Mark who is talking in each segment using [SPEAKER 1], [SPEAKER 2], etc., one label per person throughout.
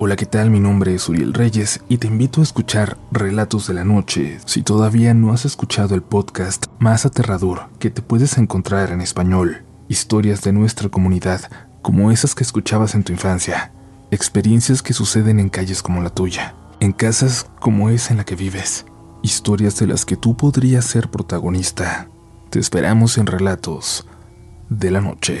[SPEAKER 1] Hola, ¿qué tal? Mi nombre es Uriel Reyes y te invito a escuchar Relatos de la Noche si todavía no has escuchado el podcast más aterrador que te puedes encontrar en español. Historias de nuestra comunidad, como esas que escuchabas en tu infancia. Experiencias que suceden en calles como la tuya, en casas como esa en la que vives. Historias de las que tú podrías ser protagonista. Te esperamos en Relatos de la Noche.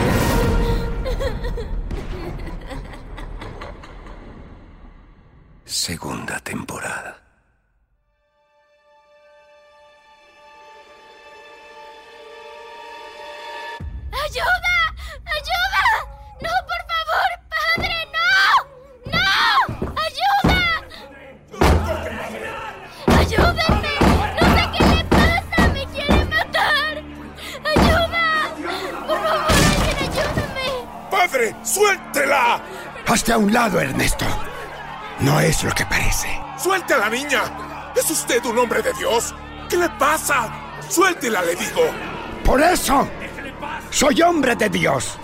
[SPEAKER 2] Segunda temporada.
[SPEAKER 3] ¡Ayuda! ¡Ayuda! ¡No, por favor! ¡Padre, no! ¡No! ¡Ayuda! ¡Ayúdenme! ¡No sé qué le pasa! ¡Me quiere matar! ¡Ayuda! ¡Por favor, alguien ayúdame!
[SPEAKER 4] ¡Padre, suéltela!
[SPEAKER 2] Hasta un lado, Ernesto. No es lo que parece.
[SPEAKER 4] ¡Suelte a la niña! ¿Es usted un hombre de Dios? ¿Qué le pasa? Suéltela, le digo.
[SPEAKER 2] Por eso, soy hombre de Dios.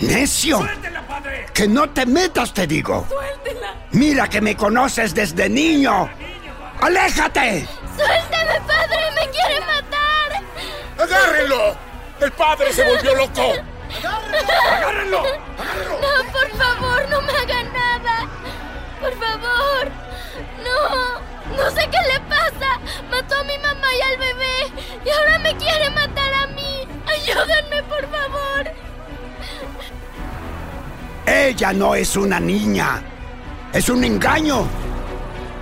[SPEAKER 2] Necio. Que no te metas, te digo.
[SPEAKER 3] ¡Suéltela!
[SPEAKER 2] Mira que me conoces desde niño. ¡Aléjate!
[SPEAKER 3] ¡Suélteme, padre! ¡Me quiere matar!
[SPEAKER 4] ¡Agárrenlo! ¡El padre se volvió loco!
[SPEAKER 3] ¡Agárrenlo! No, por favor, no me haga nada. Por favor. No, no sé qué le pasa. Mató a mi mamá y al bebé. Y ahora me quiere matar a mí. Ayúdenme, por favor.
[SPEAKER 2] Ella no es una niña. Es un engaño.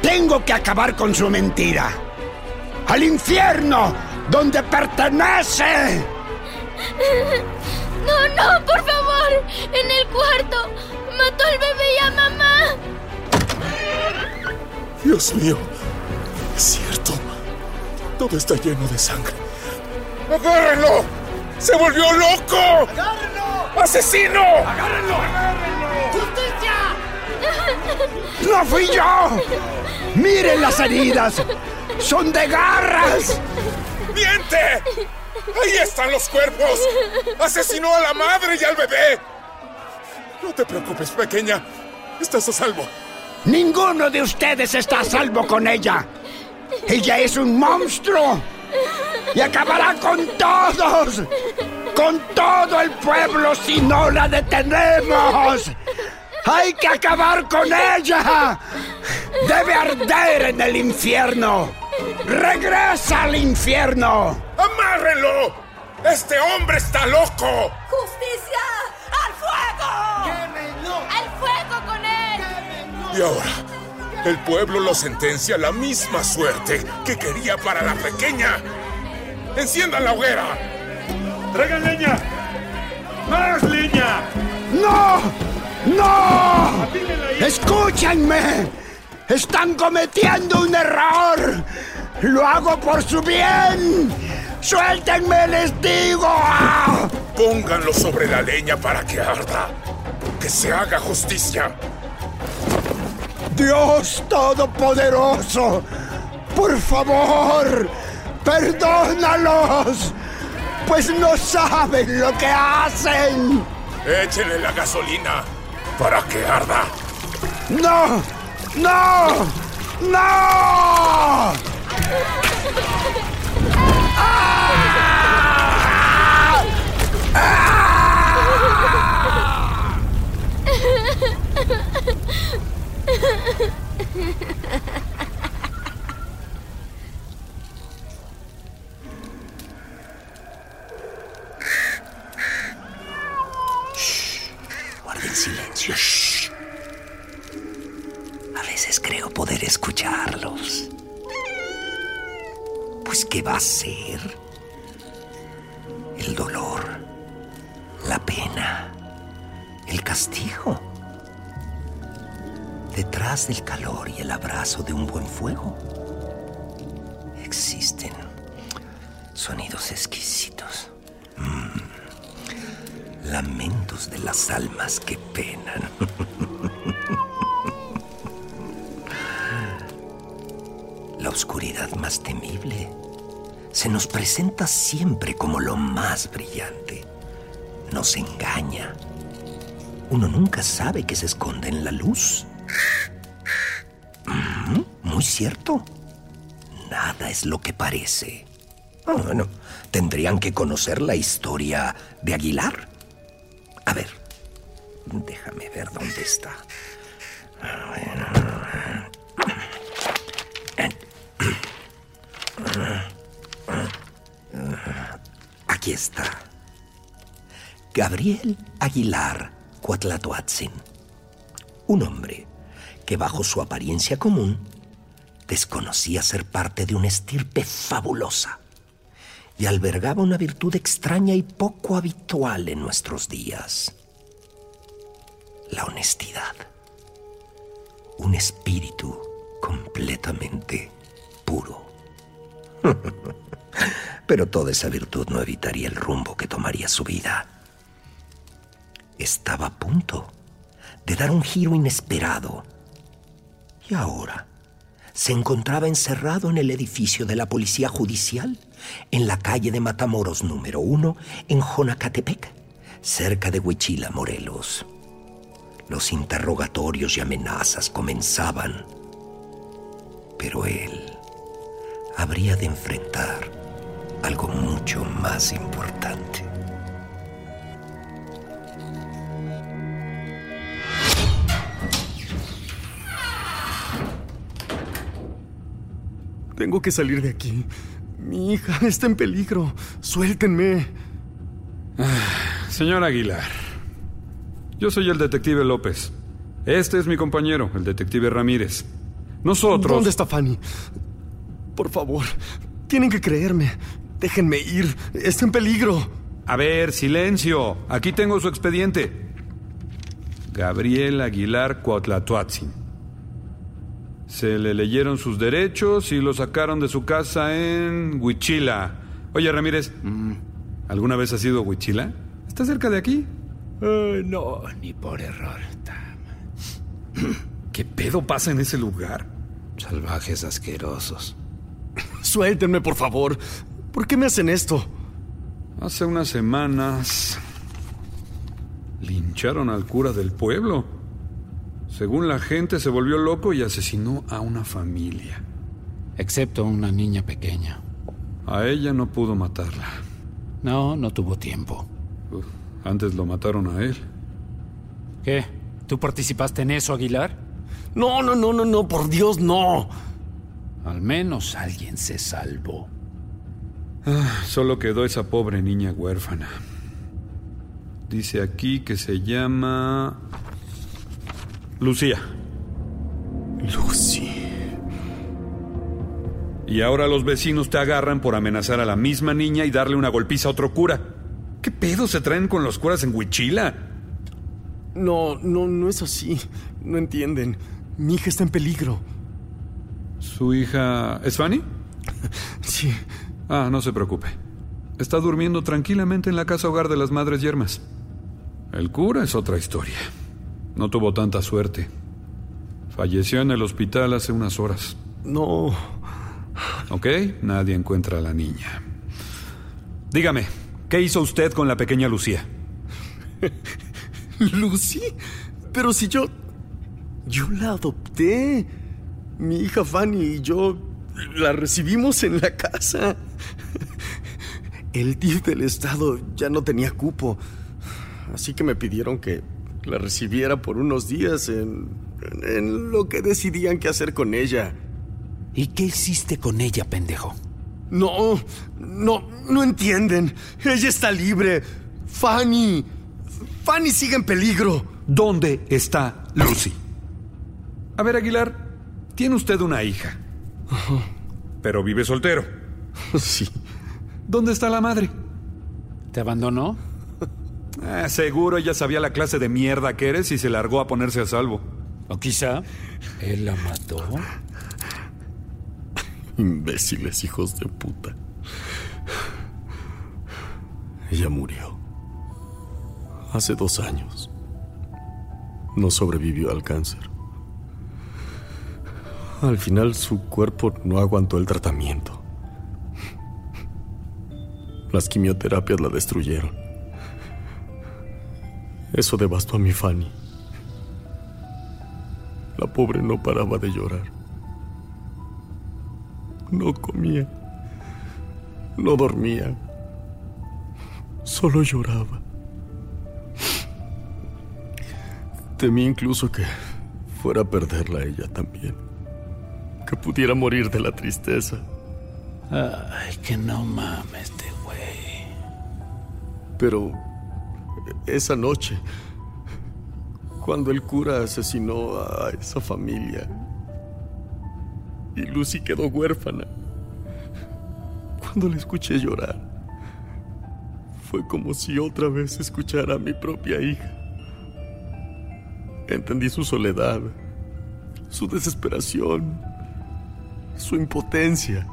[SPEAKER 2] Tengo que acabar con su mentira. ¡Al infierno! ¡Donde pertenece!
[SPEAKER 3] No, no, por favor. En el cuarto. Mató al bebé y a mamá.
[SPEAKER 4] Dios mío. Es cierto. Todo está lleno de sangre. ¡Agárrenlo! ¡Se volvió loco! ¡Agárrenlo! ¡Asesino! ¡Agárrenlo!
[SPEAKER 2] ¡No fui yo! ¡Miren las heridas! ¡Son de garras!
[SPEAKER 4] ¡Miente! ¡Ahí están los cuerpos! ¡Asesinó a la madre y al bebé! No te preocupes, pequeña. Estás a salvo.
[SPEAKER 2] Ninguno de ustedes está a salvo con ella. Ella es un monstruo. Y acabará con todos. Con todo el pueblo si no la detenemos. Hay que acabar con ella. Debe arder en el infierno. Regresa al infierno.
[SPEAKER 4] ¡Amárrenlo! ¡Este hombre está loco!
[SPEAKER 3] ¡Justicia!
[SPEAKER 4] Y ahora, el pueblo lo sentencia a la misma suerte que quería para la pequeña. ¡Enciendan la hoguera!
[SPEAKER 5] ¡Traigan leña! ¡Más leña!
[SPEAKER 2] ¡No! ¡No! ¡Escúchenme! ¡Están cometiendo un error! ¡Lo hago por su bien! ¡Suéltenme, les digo!
[SPEAKER 4] Pónganlo sobre la leña para que arda. Que se haga justicia.
[SPEAKER 2] Dios Todopoderoso, por favor, perdónalos, pues no saben lo que hacen.
[SPEAKER 4] Échenle la gasolina para que arda.
[SPEAKER 2] ¡No! ¡No! ¡No!
[SPEAKER 6] Guarden silencio. A veces creo poder escucharlos. Pues ¿qué va a ser? Del calor y el abrazo de un buen fuego existen sonidos exquisitos. Mm. Lamentos de las almas que penan. La oscuridad más temible se nos presenta siempre como lo más brillante. Nos engaña. Uno nunca sabe que se esconde en la luz. Mm, Muy cierto. Nada es lo que parece. Ah, Bueno, tendrían que conocer la historia de Aguilar. A ver, déjame ver dónde está. Aquí está. Gabriel Aguilar Cuatlatoatzin. Un hombre que bajo su apariencia común desconocía ser parte de una estirpe fabulosa y albergaba una virtud extraña y poco habitual en nuestros días. La honestidad. Un espíritu completamente puro. Pero toda esa virtud no evitaría el rumbo que tomaría su vida. Estaba a punto de dar un giro inesperado. Y ahora se encontraba encerrado en el edificio de la Policía Judicial, en la calle de Matamoros número uno, en Jonacatepec, cerca de Huichila, Morelos. Los interrogatorios y amenazas comenzaban, pero él habría de enfrentar algo mucho más importante.
[SPEAKER 7] Tengo que salir de aquí. Mi hija está en peligro. Suéltenme.
[SPEAKER 8] Señor Aguilar, yo soy el detective López. Este es mi compañero, el detective Ramírez. Nosotros...
[SPEAKER 7] ¿Dónde está Fanny? Por favor, tienen que creerme. Déjenme ir. Está en peligro.
[SPEAKER 8] A ver, silencio. Aquí tengo su expediente. Gabriel Aguilar Cuautlatoatzin. Se le leyeron sus derechos y lo sacaron de su casa en Huichila. Oye, Ramírez, mm, ¿alguna vez has ido a Huichila? ¿Está cerca de aquí?
[SPEAKER 9] No, ni por error.
[SPEAKER 8] ¿Qué pedo pasa en ese lugar?
[SPEAKER 9] Salvajes asquerosos.
[SPEAKER 7] Suéltenme, por favor. ¿Por qué me hacen esto?
[SPEAKER 8] Hace unas semanas lincharon al cura del pueblo. Según la gente, se volvió loco y asesinó a una familia.
[SPEAKER 9] Excepto una niña pequeña.
[SPEAKER 8] A ella no pudo matarla.
[SPEAKER 9] No, no tuvo tiempo.
[SPEAKER 8] Uf, antes lo mataron a él.
[SPEAKER 9] ¿Qué? ¿Tú participaste en eso, Aguilar?
[SPEAKER 7] No, no, no, no, no, por Dios, no.
[SPEAKER 9] Al menos alguien se salvó.
[SPEAKER 8] Ah, solo quedó esa pobre niña huérfana. Dice aquí que se llama... Lucía.
[SPEAKER 7] Lucy.
[SPEAKER 8] Y ahora los vecinos te agarran por amenazar a la misma niña y darle una golpiza a otro cura. ¿Qué pedo se traen con los curas en Huichila?
[SPEAKER 7] No, no, no es así. No entienden. Mi hija está en peligro.
[SPEAKER 8] ¿Su hija es Fanny?
[SPEAKER 7] Sí.
[SPEAKER 8] Ah, no se preocupe. Está durmiendo tranquilamente en la casa hogar de las Madres Yermas. El cura es otra historia. No tuvo tanta suerte. Falleció en el hospital hace unas horas.
[SPEAKER 7] No.
[SPEAKER 8] Ok, nadie encuentra a la niña. Dígame, ¿qué hizo usted con la pequeña Lucía?
[SPEAKER 7] ¿Lucy? Pero si yo... Yo la adopté. Mi hija Fanny y yo la recibimos en la casa. El DIF del Estado ya no tenía cupo. Así que me pidieron que la recibiera por unos días en, en lo que decidían qué hacer con ella.
[SPEAKER 9] ¿Y qué hiciste con ella, pendejo?
[SPEAKER 7] No, no, no entienden. Ella está libre. Fanny. Fanny sigue en peligro.
[SPEAKER 8] ¿Dónde está Lucy? A ver, Aguilar, tiene usted una hija. Pero vive soltero.
[SPEAKER 7] Sí.
[SPEAKER 8] ¿Dónde está la madre?
[SPEAKER 9] ¿Te abandonó?
[SPEAKER 8] Ah, seguro ella sabía la clase de mierda que eres y se largó a ponerse a salvo.
[SPEAKER 9] O quizá él la mató.
[SPEAKER 7] Imbéciles hijos de puta. Ella murió. Hace dos años. No sobrevivió al cáncer. Al final su cuerpo no aguantó el tratamiento. Las quimioterapias la destruyeron. Eso devastó a mi Fanny. La pobre no paraba de llorar. No comía. No dormía. Solo lloraba. Temí incluso que fuera a perderla ella también. Que pudiera morir de la tristeza.
[SPEAKER 9] Ay, que no mames este güey.
[SPEAKER 7] Pero esa noche, cuando el cura asesinó a esa familia y Lucy quedó huérfana, cuando la escuché llorar, fue como si otra vez escuchara a mi propia hija. Entendí su soledad, su desesperación, su impotencia.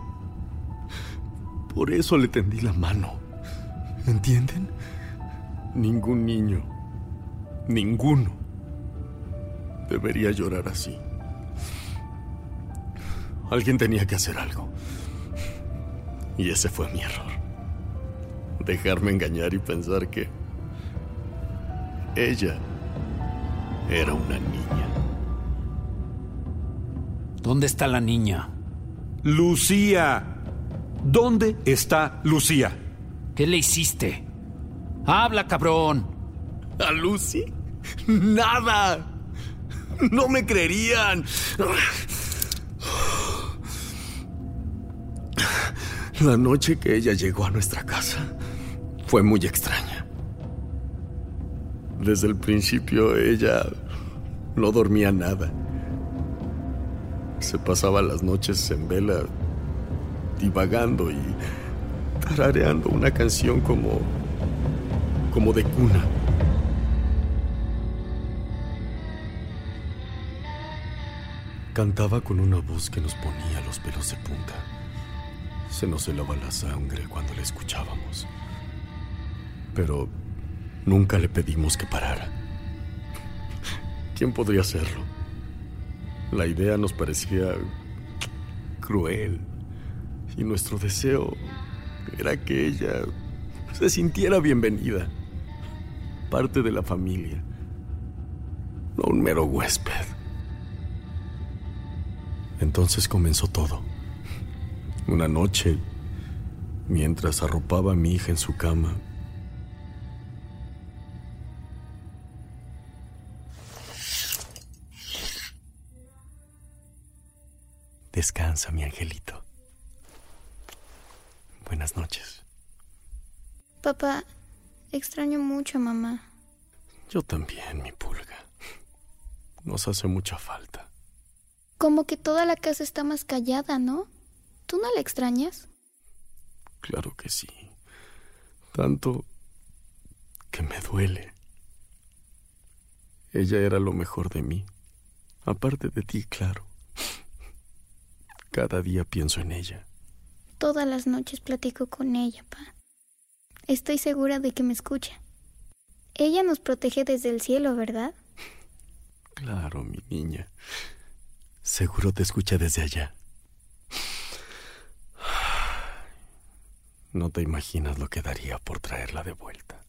[SPEAKER 7] Por eso le tendí la mano. ¿Entienden? Ningún niño, ninguno, debería llorar así. Alguien tenía que hacer algo. Y ese fue mi error. Dejarme engañar y pensar que ella era una niña.
[SPEAKER 9] ¿Dónde está la niña?
[SPEAKER 8] Lucía. ¿Dónde está Lucía?
[SPEAKER 9] ¿Qué le hiciste? Habla, cabrón.
[SPEAKER 7] ¿A Lucy? Nada. No me creerían. La noche que ella llegó a nuestra casa fue muy extraña. Desde el principio ella no dormía nada. Se pasaba las noches en vela divagando y tarareando una canción como como de cuna. Cantaba con una voz que nos ponía los pelos de punta. Se nos helaba la sangre cuando la escuchábamos. Pero nunca le pedimos que parara. ¿Quién podría hacerlo? La idea nos parecía cruel y nuestro deseo era que ella se sintiera bienvenida, parte de la familia, no un mero huésped. Entonces comenzó todo. Una noche, mientras arropaba a mi hija en su cama, Descansa, mi angelito. Buenas noches.
[SPEAKER 3] Papá, extraño mucho a mamá.
[SPEAKER 7] Yo también, mi pulga. Nos hace mucha falta.
[SPEAKER 3] Como que toda la casa está más callada, ¿no? ¿Tú no la extrañas?
[SPEAKER 7] Claro que sí. Tanto que me duele. Ella era lo mejor de mí. Aparte de ti, claro. Cada día pienso en ella.
[SPEAKER 3] Todas las noches platico con ella, pa. Estoy segura de que me escucha. Ella nos protege desde el cielo, ¿verdad?
[SPEAKER 7] Claro, mi niña. Seguro te escucha desde allá. No te imaginas lo que daría por traerla de vuelta.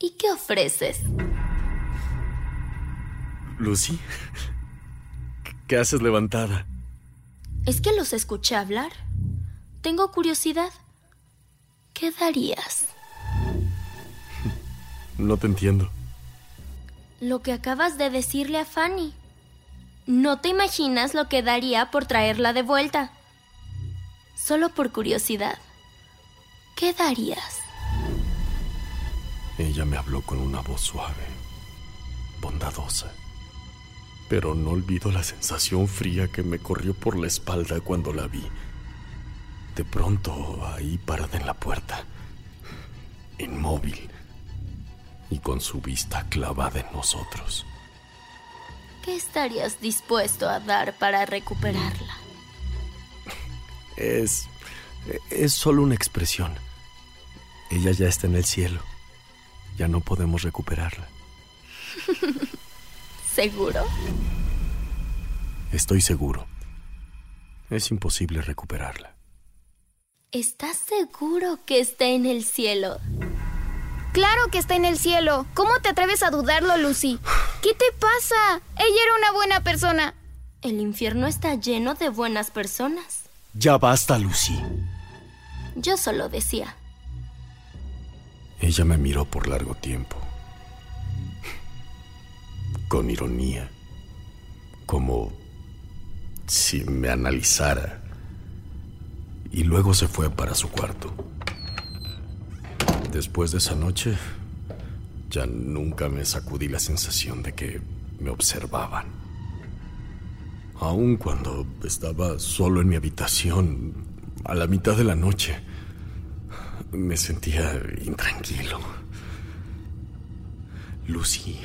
[SPEAKER 3] ¿Y qué ofreces?
[SPEAKER 7] Lucy, ¿qué haces levantada?
[SPEAKER 3] Es que los escuché hablar. Tengo curiosidad. ¿Qué darías?
[SPEAKER 7] No te entiendo.
[SPEAKER 3] Lo que acabas de decirle a Fanny. No te imaginas lo que daría por traerla de vuelta. Solo por curiosidad. ¿Qué darías?
[SPEAKER 7] Ella me habló con una voz suave, bondadosa. Pero no olvido la sensación fría que me corrió por la espalda cuando la vi. De pronto, ahí parada en la puerta, inmóvil y con su vista clavada en nosotros.
[SPEAKER 3] ¿Qué estarías dispuesto a dar para recuperarla?
[SPEAKER 7] Es... es solo una expresión. Ella ya está en el cielo. Ya no podemos recuperarla.
[SPEAKER 3] ¿Seguro?
[SPEAKER 7] Estoy seguro. Es imposible recuperarla.
[SPEAKER 3] ¿Estás seguro que está en el cielo?
[SPEAKER 10] Claro que está en el cielo. ¿Cómo te atreves a dudarlo, Lucy? ¿Qué te pasa? Ella era una buena persona.
[SPEAKER 3] El infierno está lleno de buenas personas.
[SPEAKER 7] Ya basta, Lucy.
[SPEAKER 3] Yo solo decía.
[SPEAKER 7] Ella me miró por largo tiempo. Con ironía. Como si me analizara. Y luego se fue para su cuarto. Después de esa noche, ya nunca me sacudí la sensación de que me observaban. Aun cuando estaba solo en mi habitación, a la mitad de la noche, me sentía intranquilo. Lucy,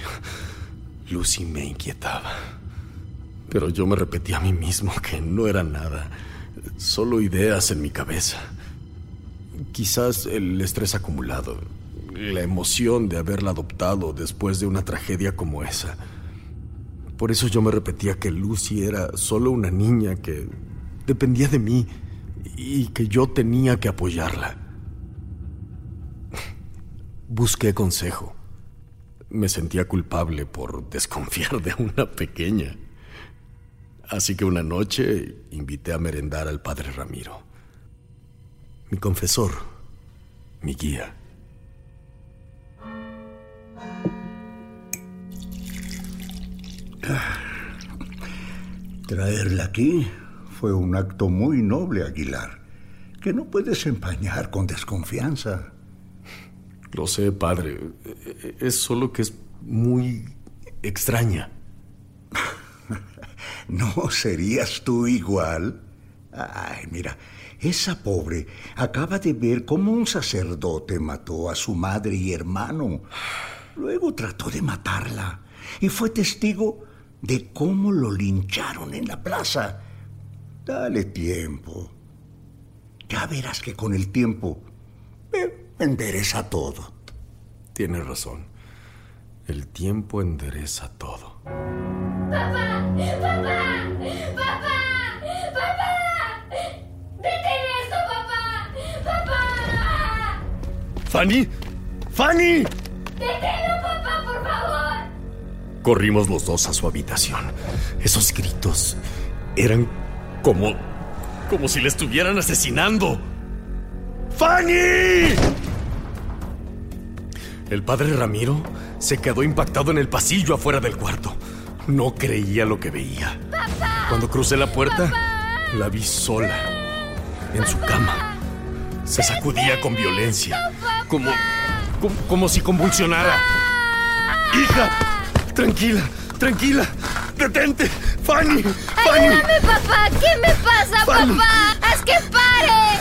[SPEAKER 7] Lucy me inquietaba. Pero yo me repetía a mí mismo que no era nada, solo ideas en mi cabeza. Quizás el estrés acumulado, la emoción de haberla adoptado después de una tragedia como esa. Por eso yo me repetía que Lucy era solo una niña que dependía de mí y que yo tenía que apoyarla. Busqué consejo. Me sentía culpable por desconfiar de una pequeña. Así que una noche invité a merendar al padre Ramiro. Mi confesor, mi guía.
[SPEAKER 11] Traerla aquí fue un acto muy noble, Aguilar, que no puedes empañar con desconfianza.
[SPEAKER 7] Lo sé, padre. Es solo que es muy extraña.
[SPEAKER 11] ¿No serías tú igual? Ay, mira, esa pobre acaba de ver cómo un sacerdote mató a su madre y hermano. Luego trató de matarla y fue testigo de cómo lo lincharon en la plaza. Dale tiempo. Ya verás que con el tiempo eh, endereza todo.
[SPEAKER 7] Tienes razón. El tiempo endereza todo.
[SPEAKER 12] ¡Papá! ¡Papá! ¡Papá! ¡Papá! ¡Detén esto, papá! ¡Papá!
[SPEAKER 7] ¡Fanny! ¡Fanny!
[SPEAKER 12] ¡Deténlo, papá, por favor!
[SPEAKER 7] Corrimos los dos a su habitación. Esos gritos eran como. como si le estuvieran asesinando. ¡Fanny! El padre Ramiro se quedó impactado en el pasillo afuera del cuarto. No creía lo que veía.
[SPEAKER 12] ¡Papá!
[SPEAKER 7] Cuando crucé la puerta, la vi sola, en su cama. Se sacudía con violencia, como, como, como si convulsionara. ¡Hija! Tranquila, tranquila. Detente. Fanny. Fanny.
[SPEAKER 10] Ayúdame, papá. ¿Qué me pasa,
[SPEAKER 7] Fanny.
[SPEAKER 10] papá? ¡Haz que pare!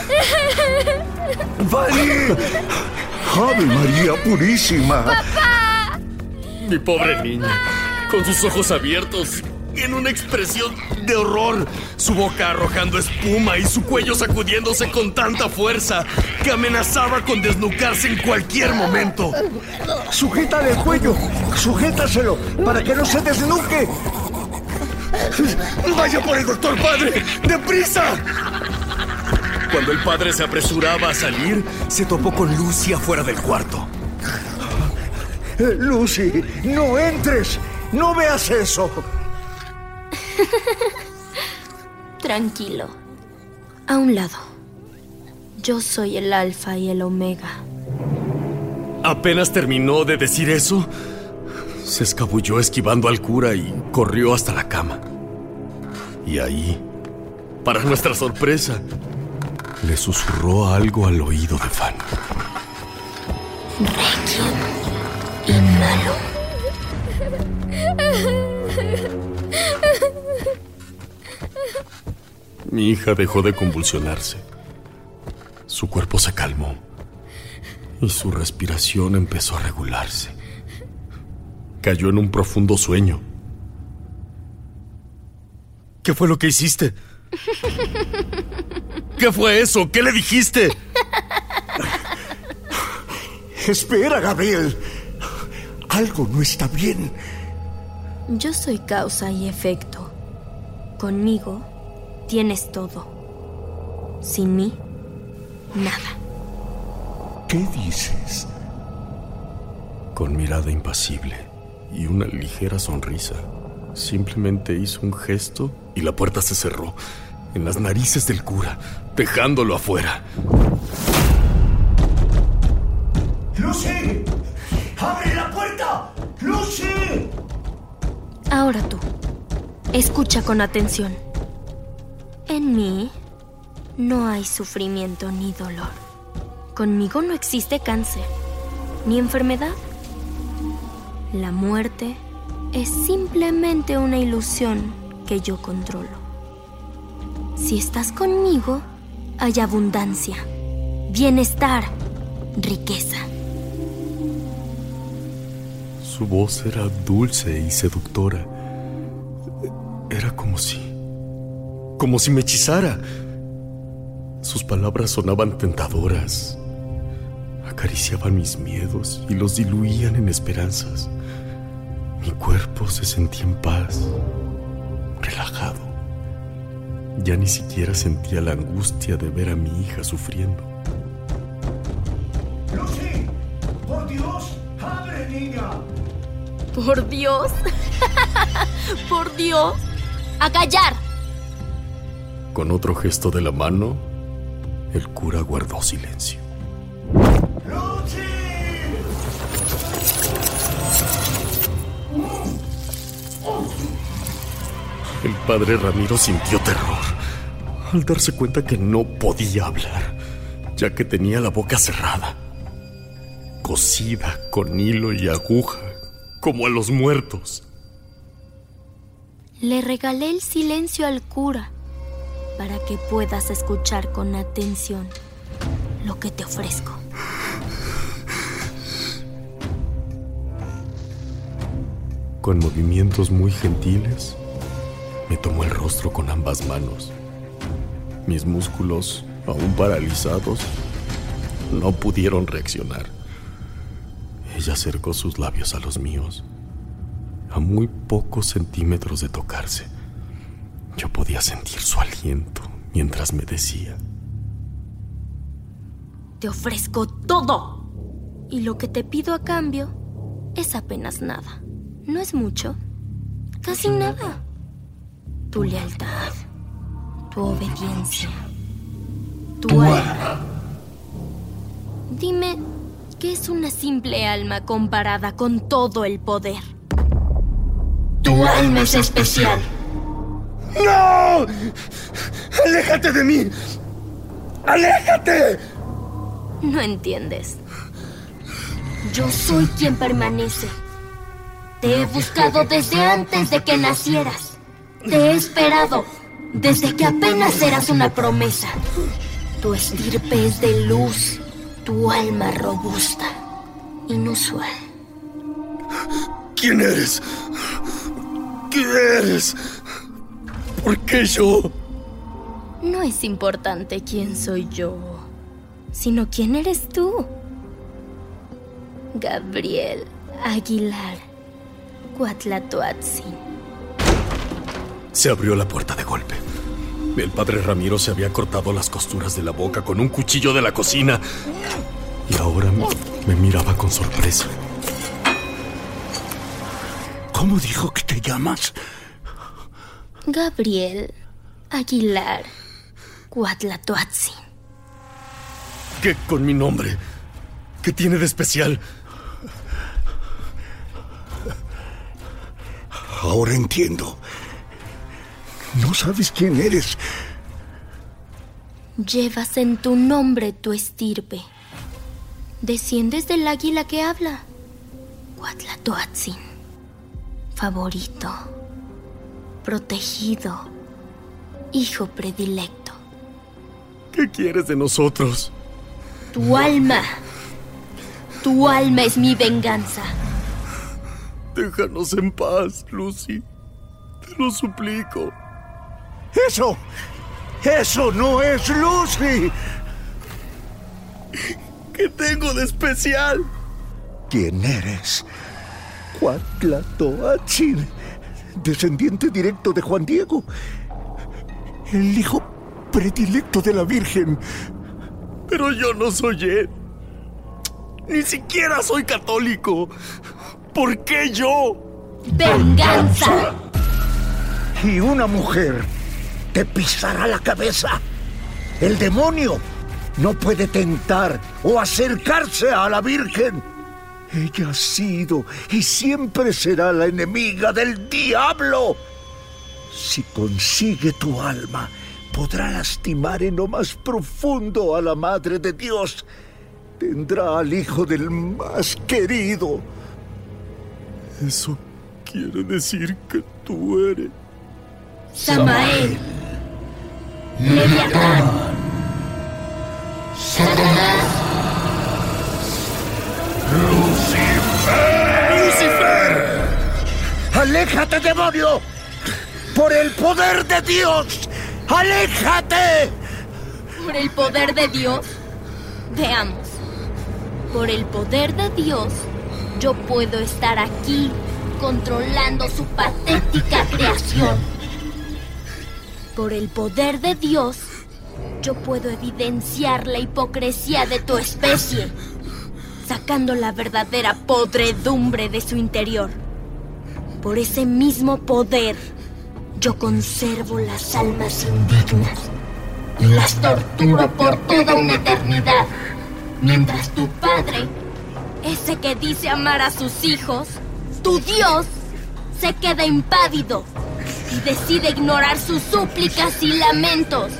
[SPEAKER 7] Fanny.
[SPEAKER 11] ¡Ave María Purísima!
[SPEAKER 10] ¡Papá!
[SPEAKER 7] Mi pobre niña, con sus ojos abiertos, en una expresión de horror, su boca arrojando espuma y su cuello sacudiéndose con tanta fuerza que amenazaba con desnucarse en cualquier momento.
[SPEAKER 2] Sujétale el cuello, sujétaselo para que no se desnuque.
[SPEAKER 7] ¡Vaya por el doctor padre! ¡Deprisa! Cuando el padre se apresuraba a salir, se topó con Lucy afuera del cuarto.
[SPEAKER 2] Eh, Lucy, no entres. No veas eso.
[SPEAKER 3] Tranquilo. A un lado. Yo soy el alfa y el omega.
[SPEAKER 7] Apenas terminó de decir eso, se escabulló esquivando al cura y corrió hasta la cama. Y ahí, para nuestra sorpresa, le susurró algo al oído de Fan.
[SPEAKER 3] Requiem y malo.
[SPEAKER 7] Mi hija dejó de convulsionarse. Su cuerpo se calmó y su respiración empezó a regularse. Cayó en un profundo sueño. ¿Qué fue lo que hiciste? ¿Qué fue eso? ¿Qué le dijiste?
[SPEAKER 2] Espera, Gabriel. Algo no está bien.
[SPEAKER 3] Yo soy causa y efecto. Conmigo tienes todo. Sin mí, nada.
[SPEAKER 2] ¿Qué dices?
[SPEAKER 7] Con mirada impasible y una ligera sonrisa, simplemente hizo un gesto y la puerta se cerró en las narices del cura, dejándolo afuera.
[SPEAKER 2] ¡Lucy! ¡Abre la puerta! ¡Lucy!
[SPEAKER 3] Ahora tú. Escucha con atención. En mí no hay sufrimiento ni dolor. Conmigo no existe cáncer, ni enfermedad. La muerte es simplemente una ilusión que yo controlo. Si estás conmigo, hay abundancia, bienestar, riqueza.
[SPEAKER 7] Su voz era dulce y seductora. Era como si... como si me hechizara. Sus palabras sonaban tentadoras. Acariciaban mis miedos y los diluían en esperanzas. Mi cuerpo se sentía en paz, relajado. Ya ni siquiera sentía la angustia de ver a mi hija sufriendo.
[SPEAKER 2] ¡Lucy! ¡Por Dios! ¡Abre, niña!
[SPEAKER 3] Por Dios. Por Dios. A callar.
[SPEAKER 7] Con otro gesto de la mano, el cura guardó silencio. El padre Ramiro sintió terror al darse cuenta que no podía hablar, ya que tenía la boca cerrada, cosida con hilo y aguja, como a los muertos.
[SPEAKER 3] Le regalé el silencio al cura para que puedas escuchar con atención lo que te ofrezco.
[SPEAKER 7] Con movimientos muy gentiles, me tomó el rostro con ambas manos. Mis músculos, aún paralizados, no pudieron reaccionar. Ella acercó sus labios a los míos, a muy pocos centímetros de tocarse. Yo podía sentir su aliento mientras me decía,
[SPEAKER 3] Te ofrezco todo. Y lo que te pido a cambio es apenas nada. No es mucho. Casi nada. Tu lealtad. Tu obediencia. Tu alma. Dime, ¿qué es una simple alma comparada con todo el poder? Tu alma es especial.
[SPEAKER 7] ¡No! ¡Aléjate de mí! ¡Aléjate!
[SPEAKER 3] No entiendes. Yo soy quien permanece. Te he buscado desde antes de que nacieras. Te he esperado desde que apenas eras una promesa. Tu estirpe es de luz, tu alma robusta, inusual.
[SPEAKER 7] ¿Quién eres? eres? ¿Por qué yo?
[SPEAKER 3] No es importante quién soy yo, sino quién eres tú. Gabriel Aguilar Cuatlatoatzin.
[SPEAKER 7] Se abrió la puerta de golpe. El padre Ramiro se había cortado las costuras de la boca con un cuchillo de la cocina y ahora me, me miraba con sorpresa.
[SPEAKER 11] ¿Cómo dijo que te llamas?
[SPEAKER 3] Gabriel Aguilar Cuatlatoatzin.
[SPEAKER 7] ¿Qué con mi nombre? ¿Qué tiene de especial?
[SPEAKER 11] Ahora entiendo. No sabes quién eres.
[SPEAKER 3] Llevas en tu nombre tu estirpe. Desciendes del águila que habla. Cuatlatoatzin. Favorito. Protegido. Hijo predilecto.
[SPEAKER 7] ¿Qué quieres de nosotros?
[SPEAKER 3] Tu alma. Tu alma es mi venganza.
[SPEAKER 7] Déjanos en paz, Lucy. Te lo suplico.
[SPEAKER 11] ¡Eso! ¡Eso no es Lucy!
[SPEAKER 7] ¿Qué tengo de especial?
[SPEAKER 11] ¿Quién eres? Cuatlatoatzin, descendiente directo de Juan Diego, el hijo predilecto de la Virgen.
[SPEAKER 7] Pero yo no soy él. Ni siquiera soy católico. ¿Por qué yo?
[SPEAKER 3] ¡Venganza!
[SPEAKER 11] Y una mujer te pisará la cabeza. El demonio no puede tentar o acercarse a la Virgen. Ella ha sido y siempre será la enemiga del diablo. Si consigue tu alma, podrá lastimar en lo más profundo a la Madre de Dios. Tendrá al hijo del más querido.
[SPEAKER 7] Eso quiere decir que tú eres.
[SPEAKER 3] Samael. Leviatán. Satanás.
[SPEAKER 11] ¡Lucifer! ¡Aléjate, demonio! ¡Por el poder de Dios! ¡Aléjate!
[SPEAKER 3] ¿Por el poder de Dios? Veamos. Por el poder de Dios, yo puedo estar aquí controlando su patética creación. Por el poder de Dios, yo puedo evidenciar la hipocresía de tu especie, sacando la verdadera podredumbre de su interior. Por ese mismo poder, yo conservo las almas indignas y las torturo por toda una eternidad, mientras tu padre, ese que dice amar a sus hijos, tu Dios, se queda impávido y decide ignorar sus súplicas y lamentos.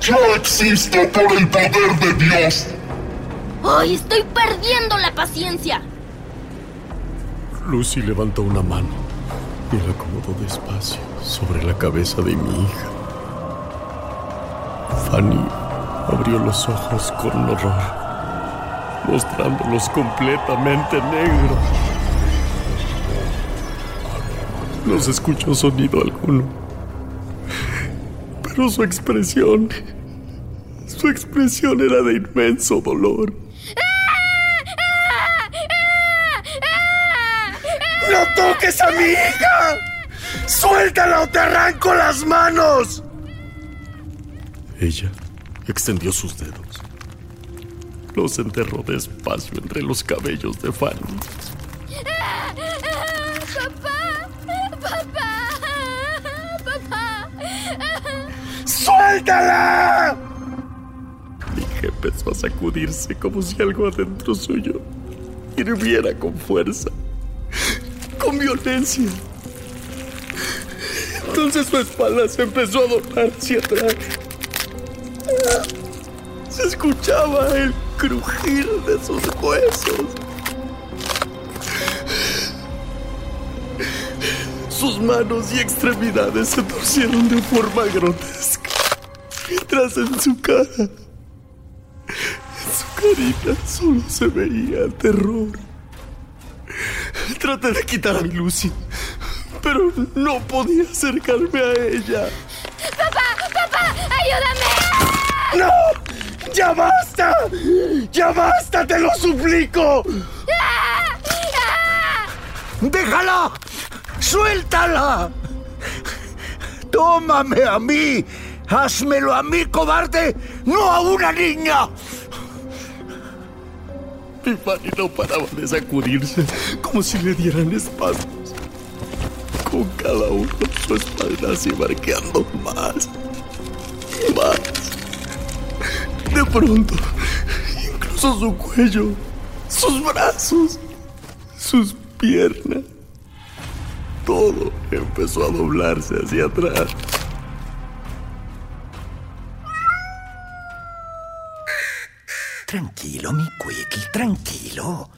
[SPEAKER 4] Yo existo por el poder de Dios.
[SPEAKER 3] ¡Ay, estoy perdiendo la paciencia!
[SPEAKER 7] Lucy levantó una mano y la acomodó despacio sobre la cabeza de mi hija. Fanny abrió los ojos con horror, mostrándolos completamente negros. No se escuchó sonido pero su expresión, su expresión era de inmenso dolor.
[SPEAKER 4] ¡No toques a mi hija! ¡Suéltala o te arranco las manos!
[SPEAKER 7] Ella extendió sus dedos. Los enterró despacio entre los cabellos de Fanny.
[SPEAKER 4] ¡Suéltala!
[SPEAKER 7] Hija empezó a sacudirse como si algo adentro suyo hirviera con fuerza, con violencia. Entonces su espalda se empezó a doblar hacia atrás. Se escuchaba el crujir de sus huesos. Sus manos y extremidades se torcieron de forma grotesca. Mientras en su cara, en su carita, solo se veía terror. Traté de quitar a mi Lucy, pero no podía acercarme a ella.
[SPEAKER 3] ¡Papá! ¡Papá! ¡Ayúdame!
[SPEAKER 2] ¡No! ¡Ya basta! ¡Ya basta! ¡Te lo suplico! ¡Déjala! ¡Suéltala! ¡Tómame a mí! ¡Házmelo a mí, cobarde! ¡No a una niña!
[SPEAKER 7] Mi Fanny no paraba de sacudirse como si le dieran espasmos. Con cada uno su espalda así marqueando más más. De pronto, incluso su cuello, sus brazos, sus piernas, todo empezó a doblarse hacia atrás.
[SPEAKER 6] Tranquilo, mi Quickly, tranquilo.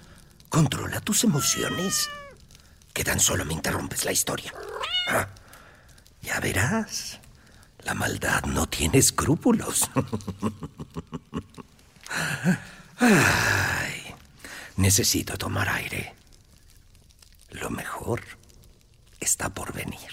[SPEAKER 6] Controla tus emociones. Que tan solo me interrumpes la historia. Ah, ya verás. La maldad no tiene escrúpulos. Ay, necesito tomar aire. Lo mejor está por venir.